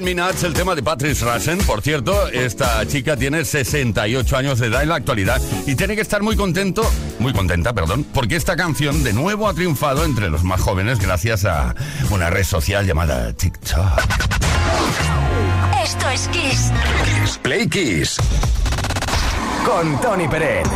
Me Nuts, el tema de Patrice Russian. Por cierto, esta chica tiene 68 años de edad en la actualidad y tiene que estar muy contento, muy contenta, perdón, porque esta canción de nuevo ha triunfado entre los más jóvenes gracias a una red social llamada TikTok. Esto es Kiss. Kiss Play Kiss. Con Tony Peret.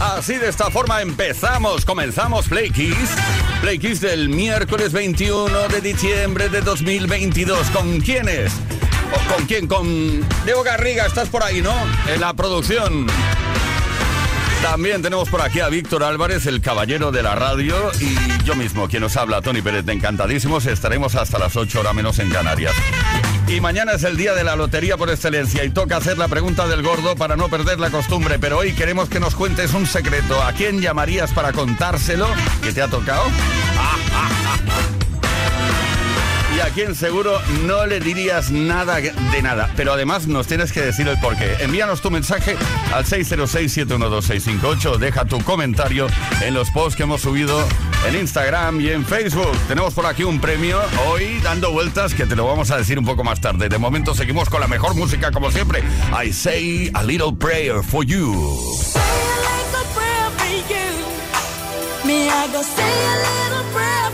Así de esta forma empezamos, comenzamos Play Kiss. Play Kiss del miércoles 21 de diciembre de 2022. ¿Con quiénes? ¿O ¿Con quién? Con Diego Garriga, estás por ahí, ¿no? En la producción. También tenemos por aquí a Víctor Álvarez, el caballero de la radio, y yo mismo, quien nos habla, Tony Pérez, de encantadísimos. Estaremos hasta las 8 horas menos en Canarias. Y mañana es el día de la lotería por excelencia y toca hacer la pregunta del gordo para no perder la costumbre. Pero hoy queremos que nos cuentes un secreto. ¿A quién llamarías para contárselo que te ha tocado? y a quien seguro no le dirías nada de nada. Pero además nos tienes que decir el porqué. Envíanos tu mensaje al 606-712-658. Deja tu comentario en los posts que hemos subido en Instagram y en Facebook. Tenemos por aquí un premio hoy dando vueltas que te lo vamos a decir un poco más tarde. De momento seguimos con la mejor música como siempre. I say a little prayer for you. Say a little prayer for you. Me, say a little prayer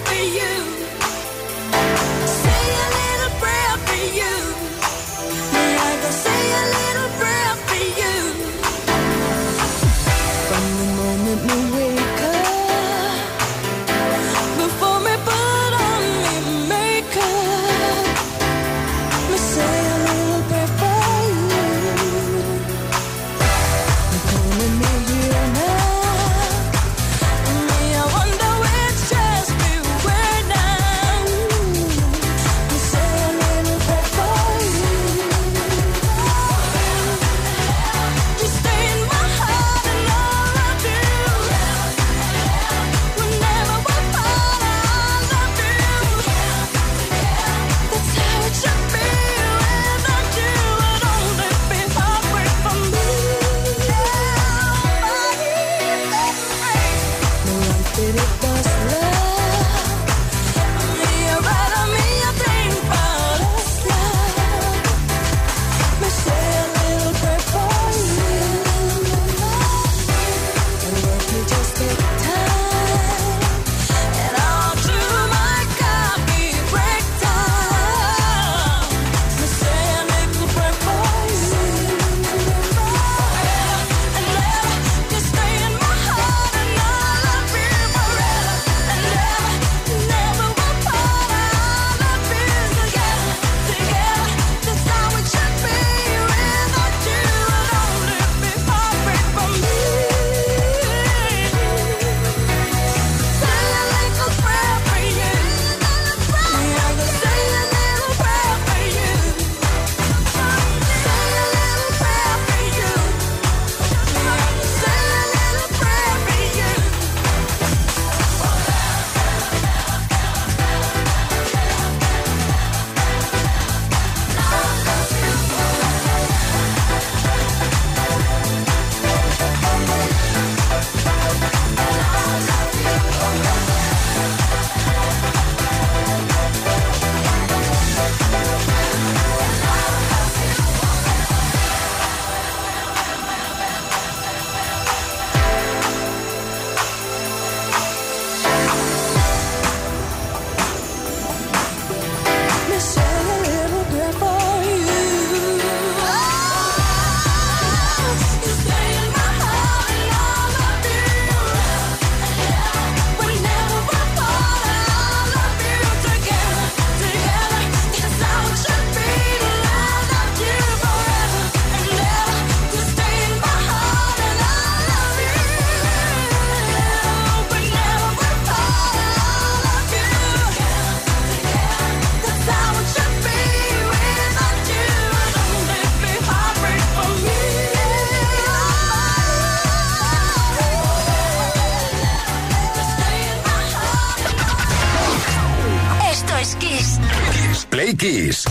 Kiss.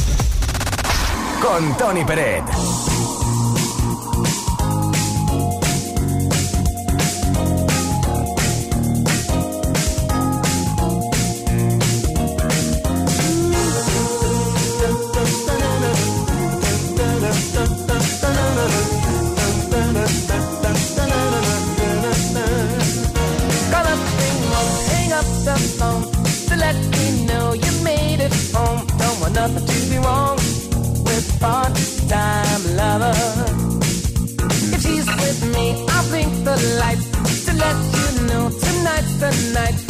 Con Tony Peret. The night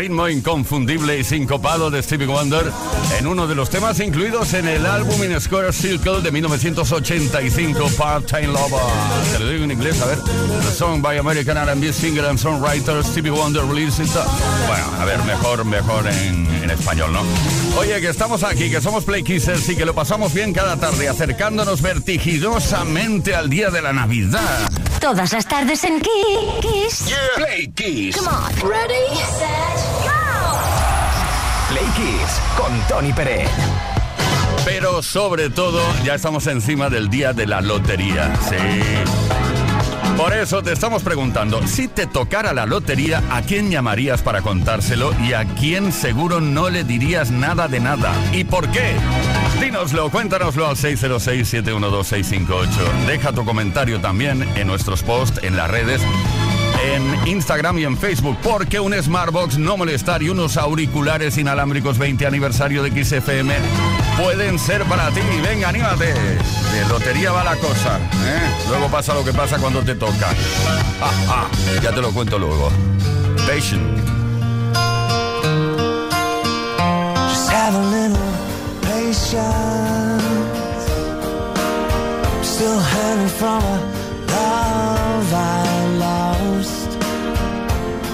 ritmo inconfundible y sincopado de Stevie Wonder en uno de los temas incluidos en el álbum In Square Circle de 1985, Part-Time Lover. Te lo digo en inglés, a ver. The song by American R&B singer and songwriter Stevie Wonder released it. Bueno, a ver, mejor, mejor en, en español, ¿no? Oye, que estamos aquí, que somos Play Kissers y que lo pasamos bien cada tarde, acercándonos vertiginosamente al día de la Navidad. Todas las tardes en Kiss. Play Kiss. Come on. Ready, set, go. Play Kiss con Tony Pérez. Pero sobre todo, ya estamos encima del día de la lotería. Sí. Por eso te estamos preguntando, si te tocara la lotería, ¿a quién llamarías para contárselo y a quién seguro no le dirías nada de nada? ¿Y por qué? Dínoslo, cuéntanoslo al 606-712-658. Deja tu comentario también en nuestros posts en las redes en Instagram y en Facebook, porque un Smartbox no molestar y unos auriculares inalámbricos 20 aniversario de XFM pueden ser para ti. Venga, anímate. De lotería va la cosa. ¿eh? Luego pasa lo que pasa cuando te toca. Ah, ah, ya te lo cuento luego. Patient. Patience. I'm still hurting from a love I lost.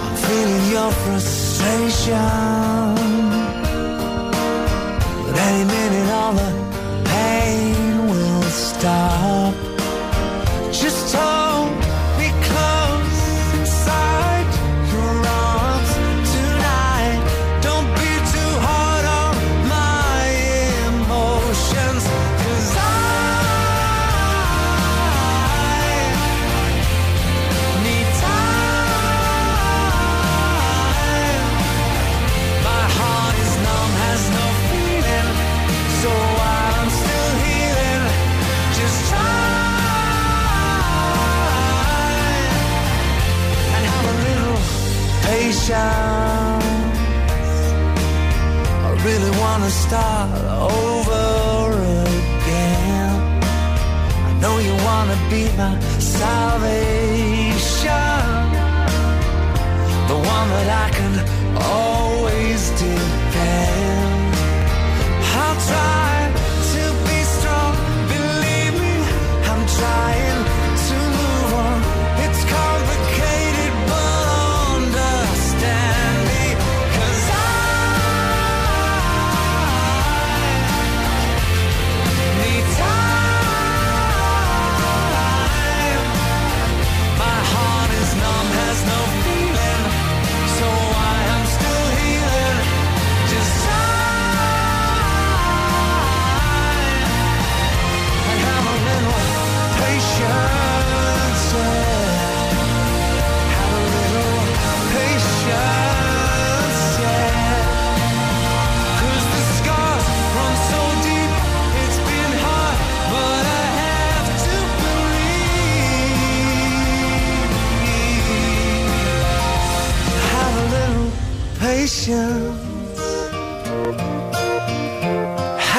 I'm feeling your frustration. But any minute all the pain will stop. Just hold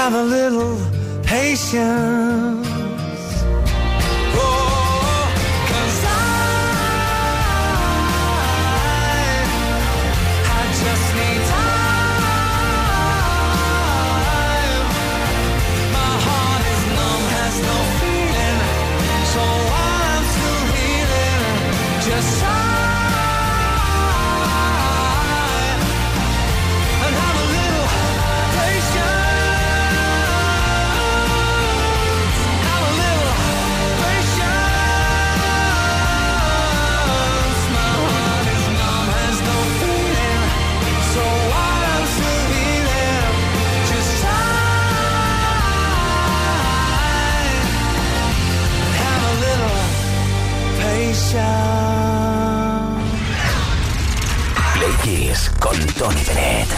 Have a little patience. Con Tony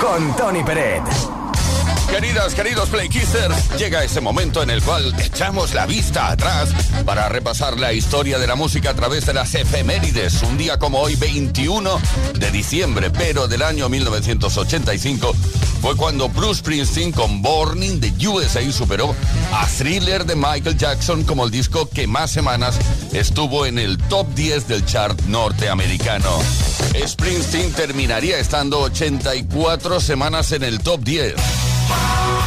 Con Tony Peret. Queridas, queridos Playkissers, llega ese momento en el cual echamos la vista atrás para repasar la historia de la música a través de las efemérides. Un día como hoy, 21 de diciembre, pero del año 1985, fue cuando Bruce Springsteen con Born de USA superó a Thriller de Michael Jackson como el disco que más semanas estuvo en el top 10 del chart norteamericano. Springsteen terminaría estando 84 semanas en el top 10. Oh.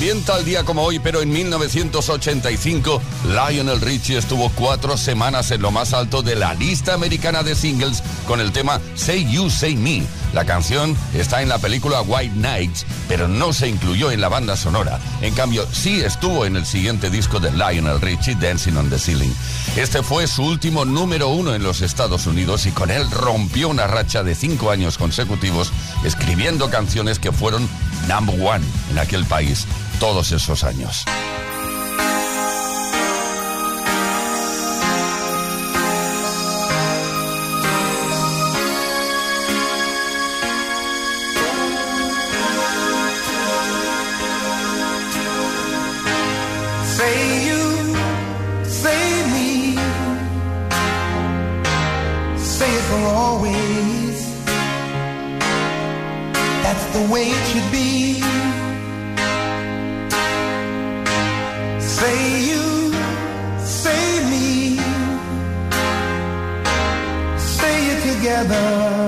También tal día como hoy, pero en 1985, Lionel Richie estuvo cuatro semanas en lo más alto de la lista americana de singles con el tema Say You, Say Me. La canción está en la película White Nights, pero no se incluyó en la banda sonora. En cambio, sí estuvo en el siguiente disco de Lionel Richie, Dancing on the Ceiling. Este fue su último número uno en los Estados Unidos y con él rompió una racha de cinco años consecutivos escribiendo canciones que fueron number one en aquel país todos esos años. Say say for always. That's the way it should be. Together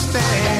understand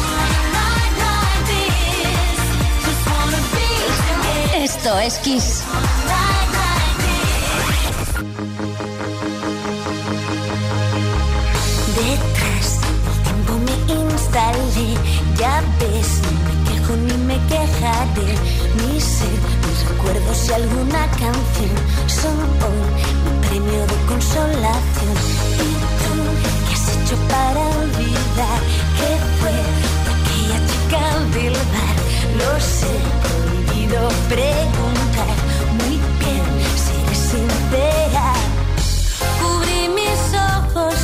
Esto es Kiss. Detrás del tiempo me instalé, ya ves, no me quejo ni me quejaré. Mi ser, mis recuerdos y alguna canción son hoy mi premio de consolación. ¿Y tú qué has hecho para olvidar que fue aquella chica del bar? Lo sé, preguntar. Muy bien, seré sincera. Cubrí mis ojos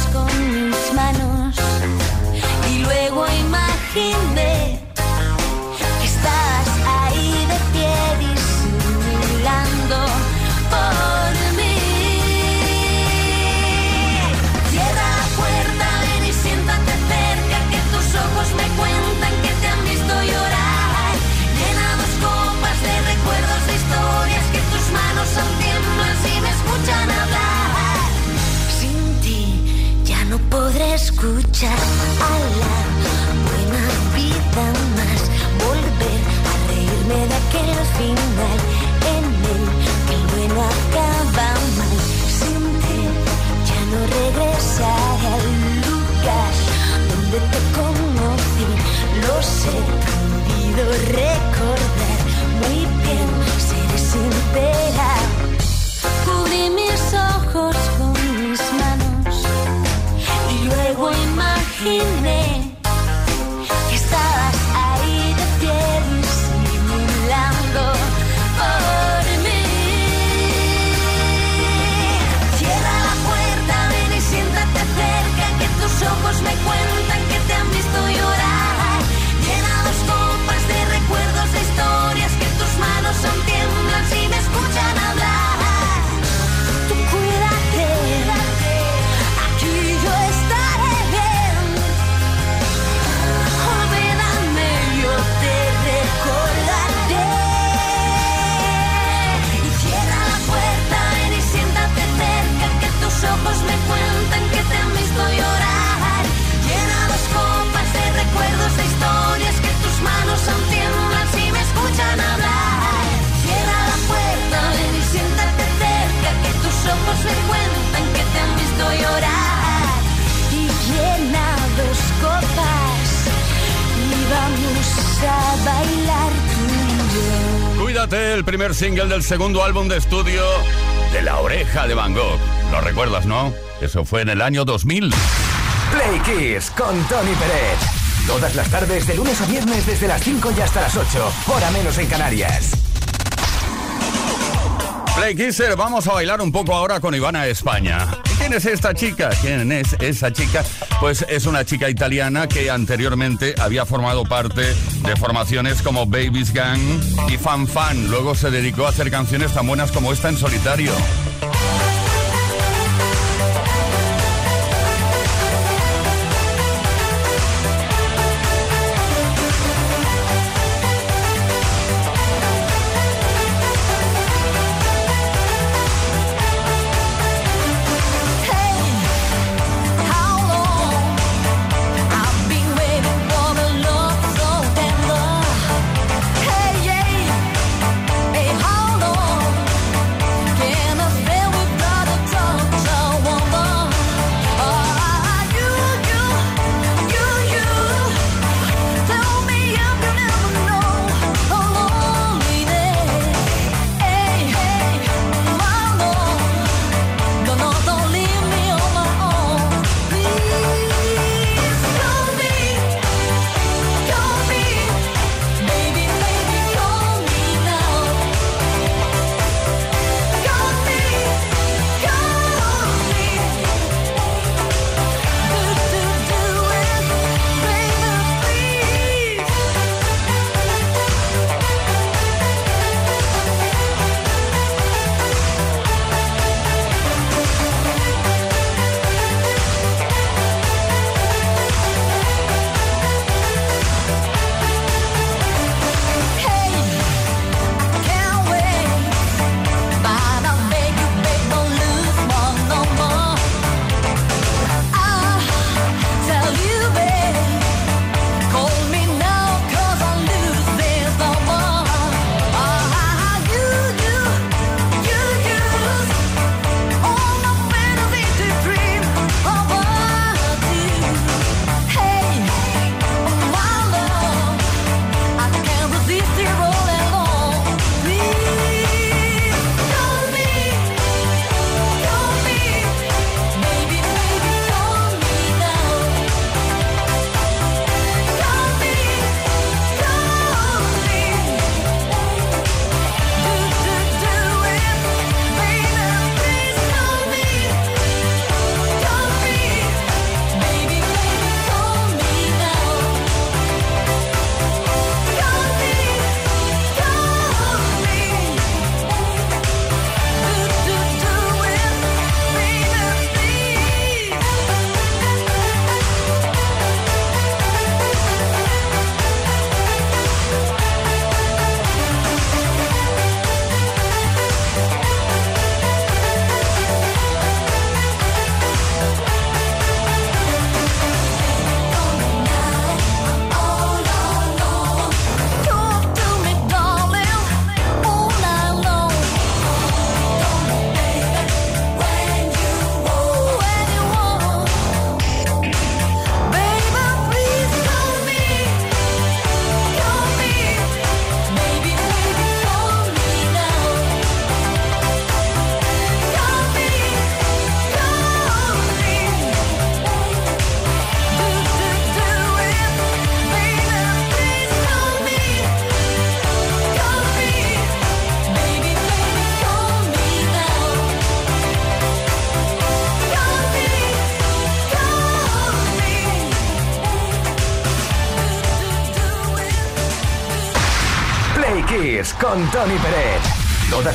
escuchar a la single del segundo álbum de estudio de La Oreja de Van Gogh. ¿Lo recuerdas, no? Eso fue en el año 2000. Play Kiss con Tony Pérez. Todas las tardes, de lunes a viernes, desde las 5 y hasta las 8. Hora menos en Canarias. Play Kisser, vamos a bailar un poco ahora con Ivana España. ¿Y ¿Quién es esta chica? ¿Quién es esa chica? Pues es una chica italiana que anteriormente había formado parte de formaciones como Babies Gang y Fan Fan. Luego se dedicó a hacer canciones tan buenas como esta en solitario.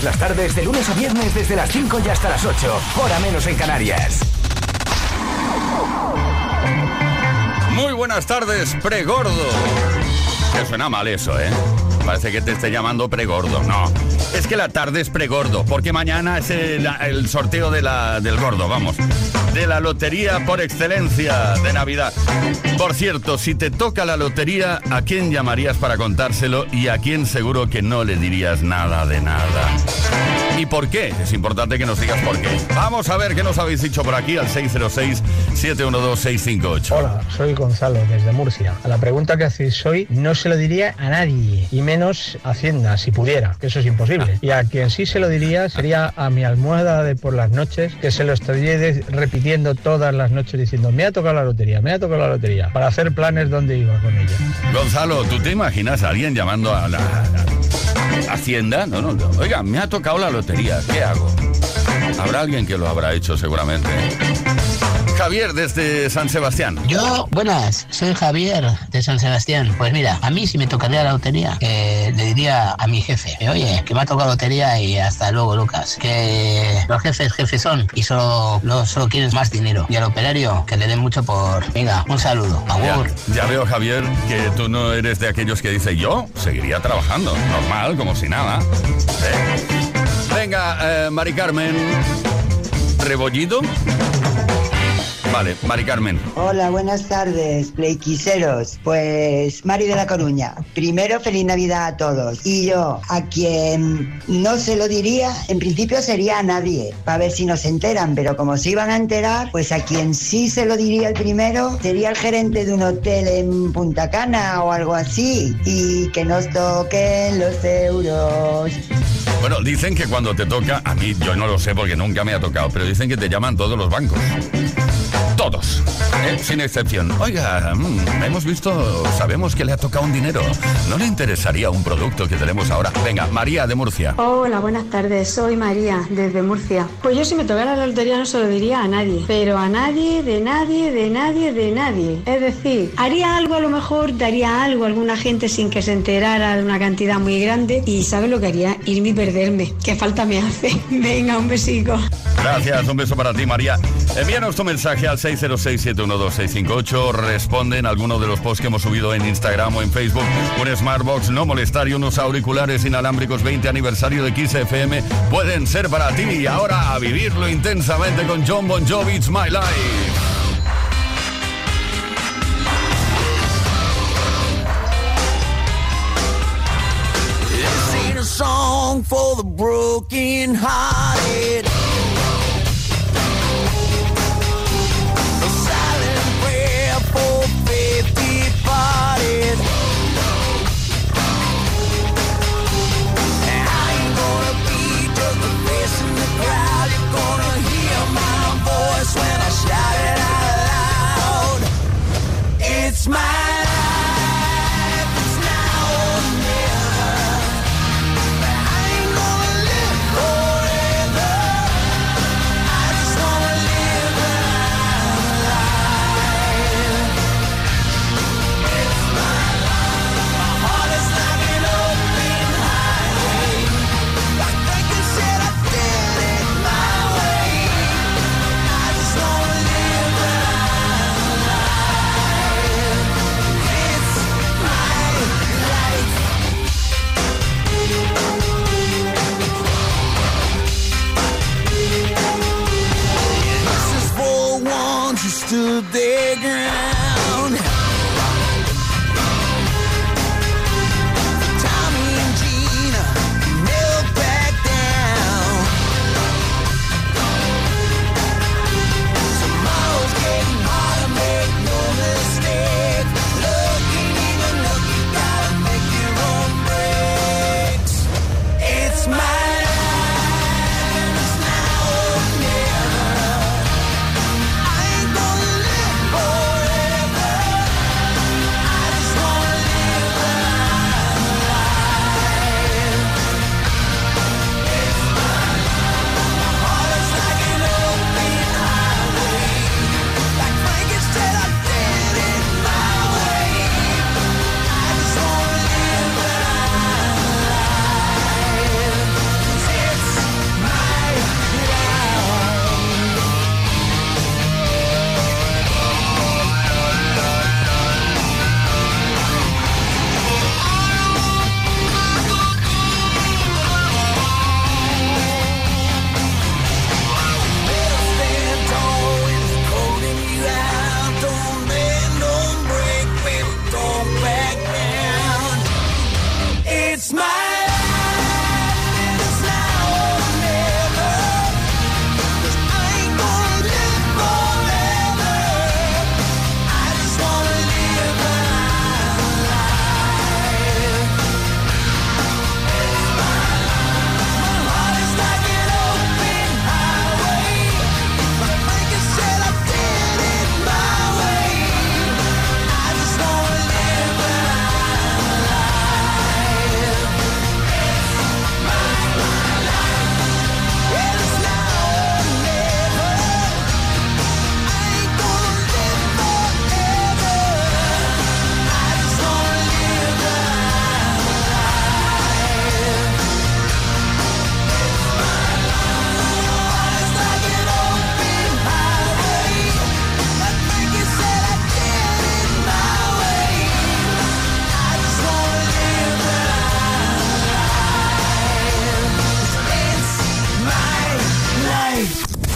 Las tardes, de lunes a viernes, desde las 5 y hasta las 8. Hora menos en Canarias. Muy buenas tardes, pregordo. Que suena mal eso, ¿eh? Parece que te esté llamando pregordo. No, es que la tarde es pregordo, porque mañana es el, el sorteo de la, del gordo, vamos. De la lotería por excelencia de Navidad. Por cierto, si te toca la lotería, ¿a quién llamarías para contárselo y a quién seguro que no le dirías nada de nada? ¿Y por qué? Es importante que nos digas por qué. Vamos a ver qué nos habéis dicho por aquí al 606-712-658. Hola, soy Gonzalo desde Murcia. A la pregunta que hacéis hoy no se lo diría a nadie, y menos a Hacienda, si pudiera, que eso es imposible. Y a quien sí se lo diría sería a mi almohada de por las noches, que se lo estaría repitiendo todas las noches diciendo, me ha tocado la lotería, me ha tocado la lotería, para hacer planes donde iba con ella. Gonzalo, ¿tú te imaginas a alguien llamando a la a Hacienda? No, no, no. Oiga, me ha tocado la lotería, ¿qué hago? Habrá alguien que lo habrá hecho seguramente. Javier, desde San Sebastián. Yo, buenas, soy Javier de San Sebastián. Pues mira, a mí si me tocaría la lotería, que le diría a mi jefe, que, oye, que me ha tocado lotería y hasta luego, Lucas. Que los jefes jefes son y solo, lo- solo quieren más dinero. Y al operario, que le den mucho por... Venga, un saludo. Ya, Agur. ya veo, Javier, que tú no eres de aquellos que dice yo seguiría trabajando, normal, como si nada. ¿Eh? Venga, eh, Mari Carmen. ¿Rebollido? Vale, Mari Carmen. Hola, buenas tardes, playquiseros. Pues Mari de la Coruña. Primero, feliz Navidad a todos. Y yo, a quien no se lo diría, en principio sería a nadie, para ver si nos enteran, pero como se iban a enterar, pues a quien sí se lo diría el primero sería el gerente de un hotel en Punta Cana o algo así. Y que nos toquen los euros. Bueno, dicen que cuando te toca, a mí yo no lo sé porque nunca me ha tocado, pero dicen que te llaman todos los bancos. Todos, ¿eh? sin excepción. Oiga, mm, hemos visto, sabemos que le ha tocado un dinero. ¿No le interesaría un producto que tenemos ahora? Venga, María de Murcia. Hola, buenas tardes. Soy María, desde Murcia. Pues yo si me tocara la lotería no se lo diría a nadie. Pero a nadie, de nadie, de nadie, de nadie. Es decir, haría algo a lo mejor, daría algo a alguna gente sin que se enterara de una cantidad muy grande. Y ¿sabes lo que haría? Irme y perderme. ¿Qué falta me hace? Venga, un besico. Gracias, un beso para ti, María. Envíanos tu mensaje al 606-712-658. Responde en alguno de los posts que hemos subido en Instagram o en Facebook. Un Smartbox no molestar y unos auriculares inalámbricos 20 aniversario de Kiss FM pueden ser para ti. Y ahora a vivirlo intensamente con John Bon Jovi, It's My Life. It's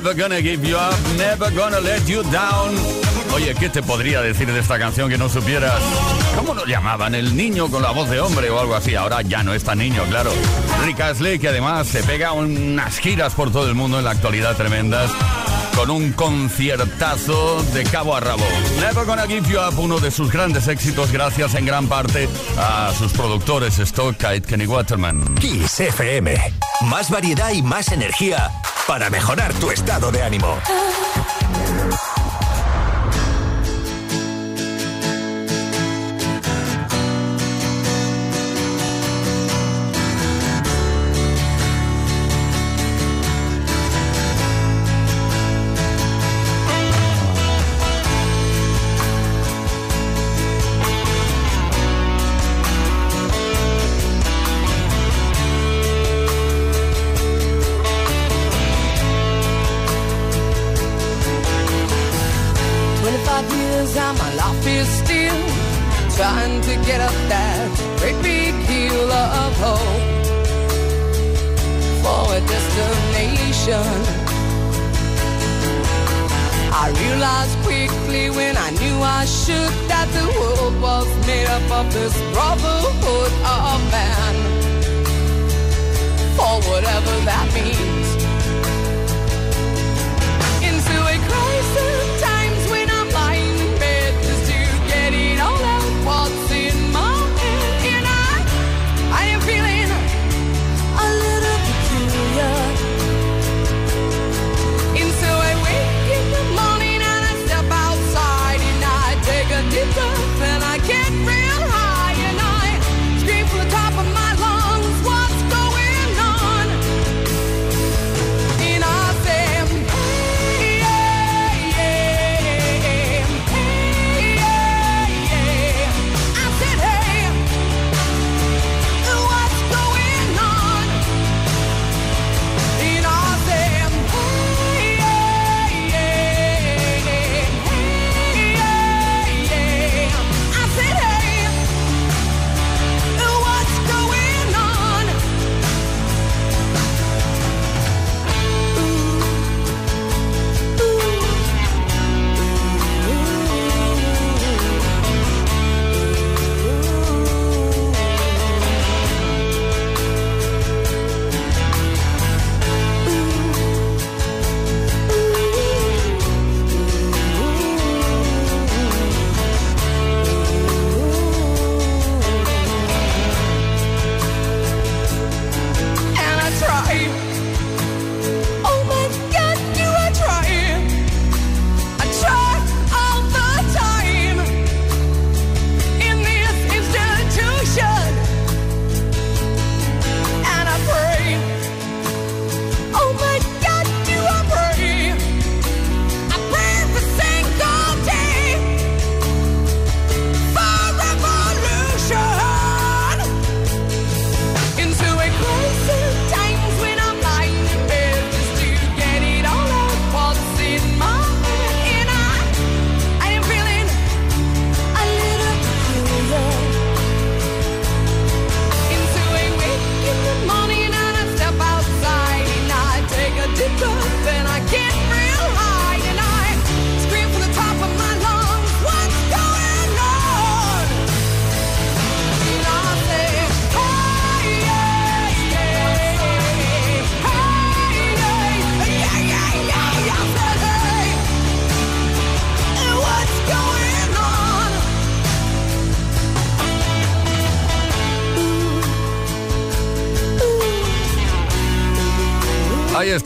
Never Gonna Give You Up, Never Gonna Let You Down. Oye, ¿qué te podría decir de esta canción que no supieras? ¿Cómo lo llamaban? El niño con la voz de hombre o algo así. Ahora ya no es tan niño, claro. Rick Astley, que además se pega unas giras por todo el mundo en la actualidad tremendas con un conciertazo de cabo a rabo. Never Gonna Give You Up, uno de sus grandes éxitos, gracias en gran parte a sus productores Stock, Kite, Kenny Waterman. Kiss FM. Más variedad y más energía para mejorar tu estado de ánimo.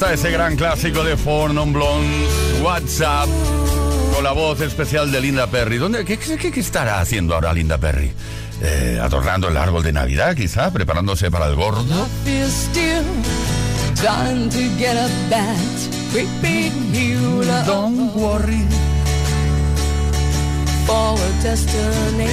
está ese gran clásico de Four Non Blondes, WhatsApp, con la voz especial de Linda Perry. ¿Dónde, qué, qué- qué estará haciendo ahora Linda Perry? Eh, adornando el árbol de Navidad, quizá, preparándose para el gordo. Don't worry. For a destination.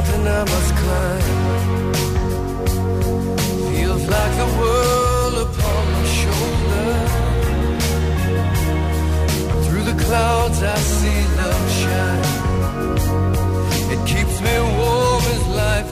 Mountain I must climb feels like the world upon my shoulder. Through the clouds I see love shine. It keeps me warm as life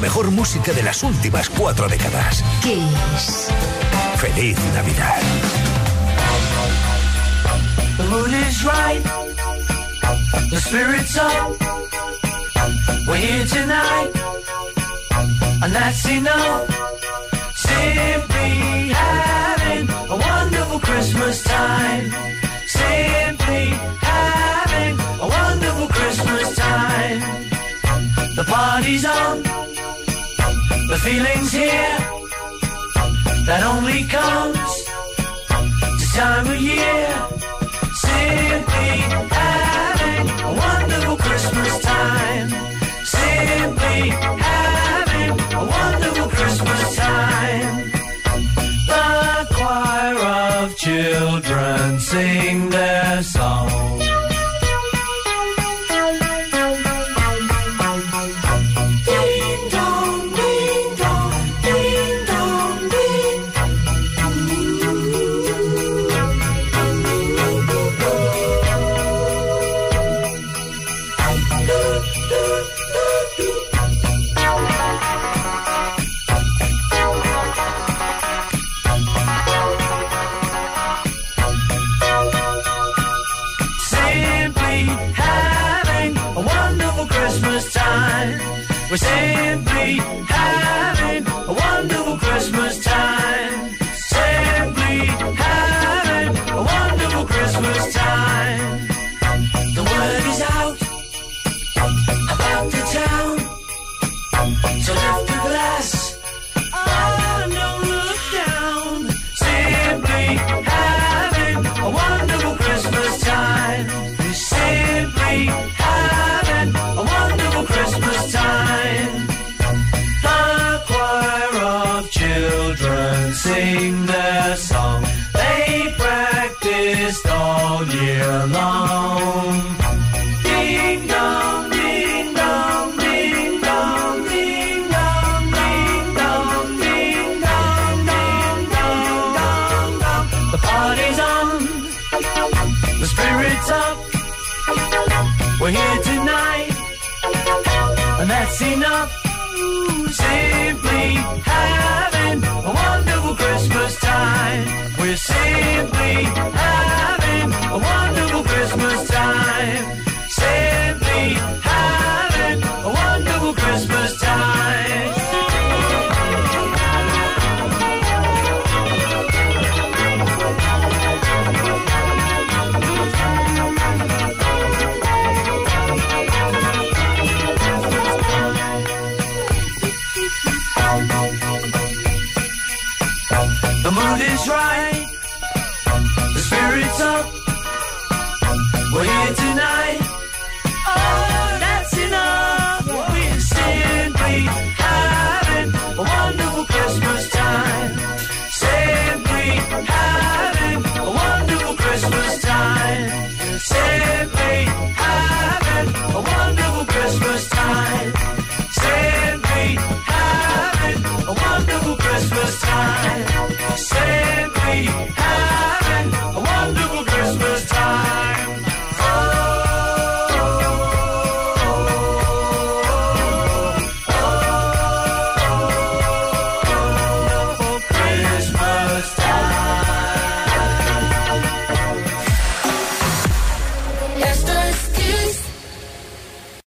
la mejor música de las últimas cuatro décadas. Kiss. Feliz Navidad. The mood is right. The spirit's up. We're here tonight. And that's enough. Simply having a wonderful Christmas time. Simply having a wonderful Christmas time. The party's on. The feeling's here. That only comes this time of year. Simply having a wonderful Christmas time. Simply having a wonderful Christmas time. The choir of children sing their song. enough. Simply having a wonderful Christmas time. We're simply having a wonderful Christmas time.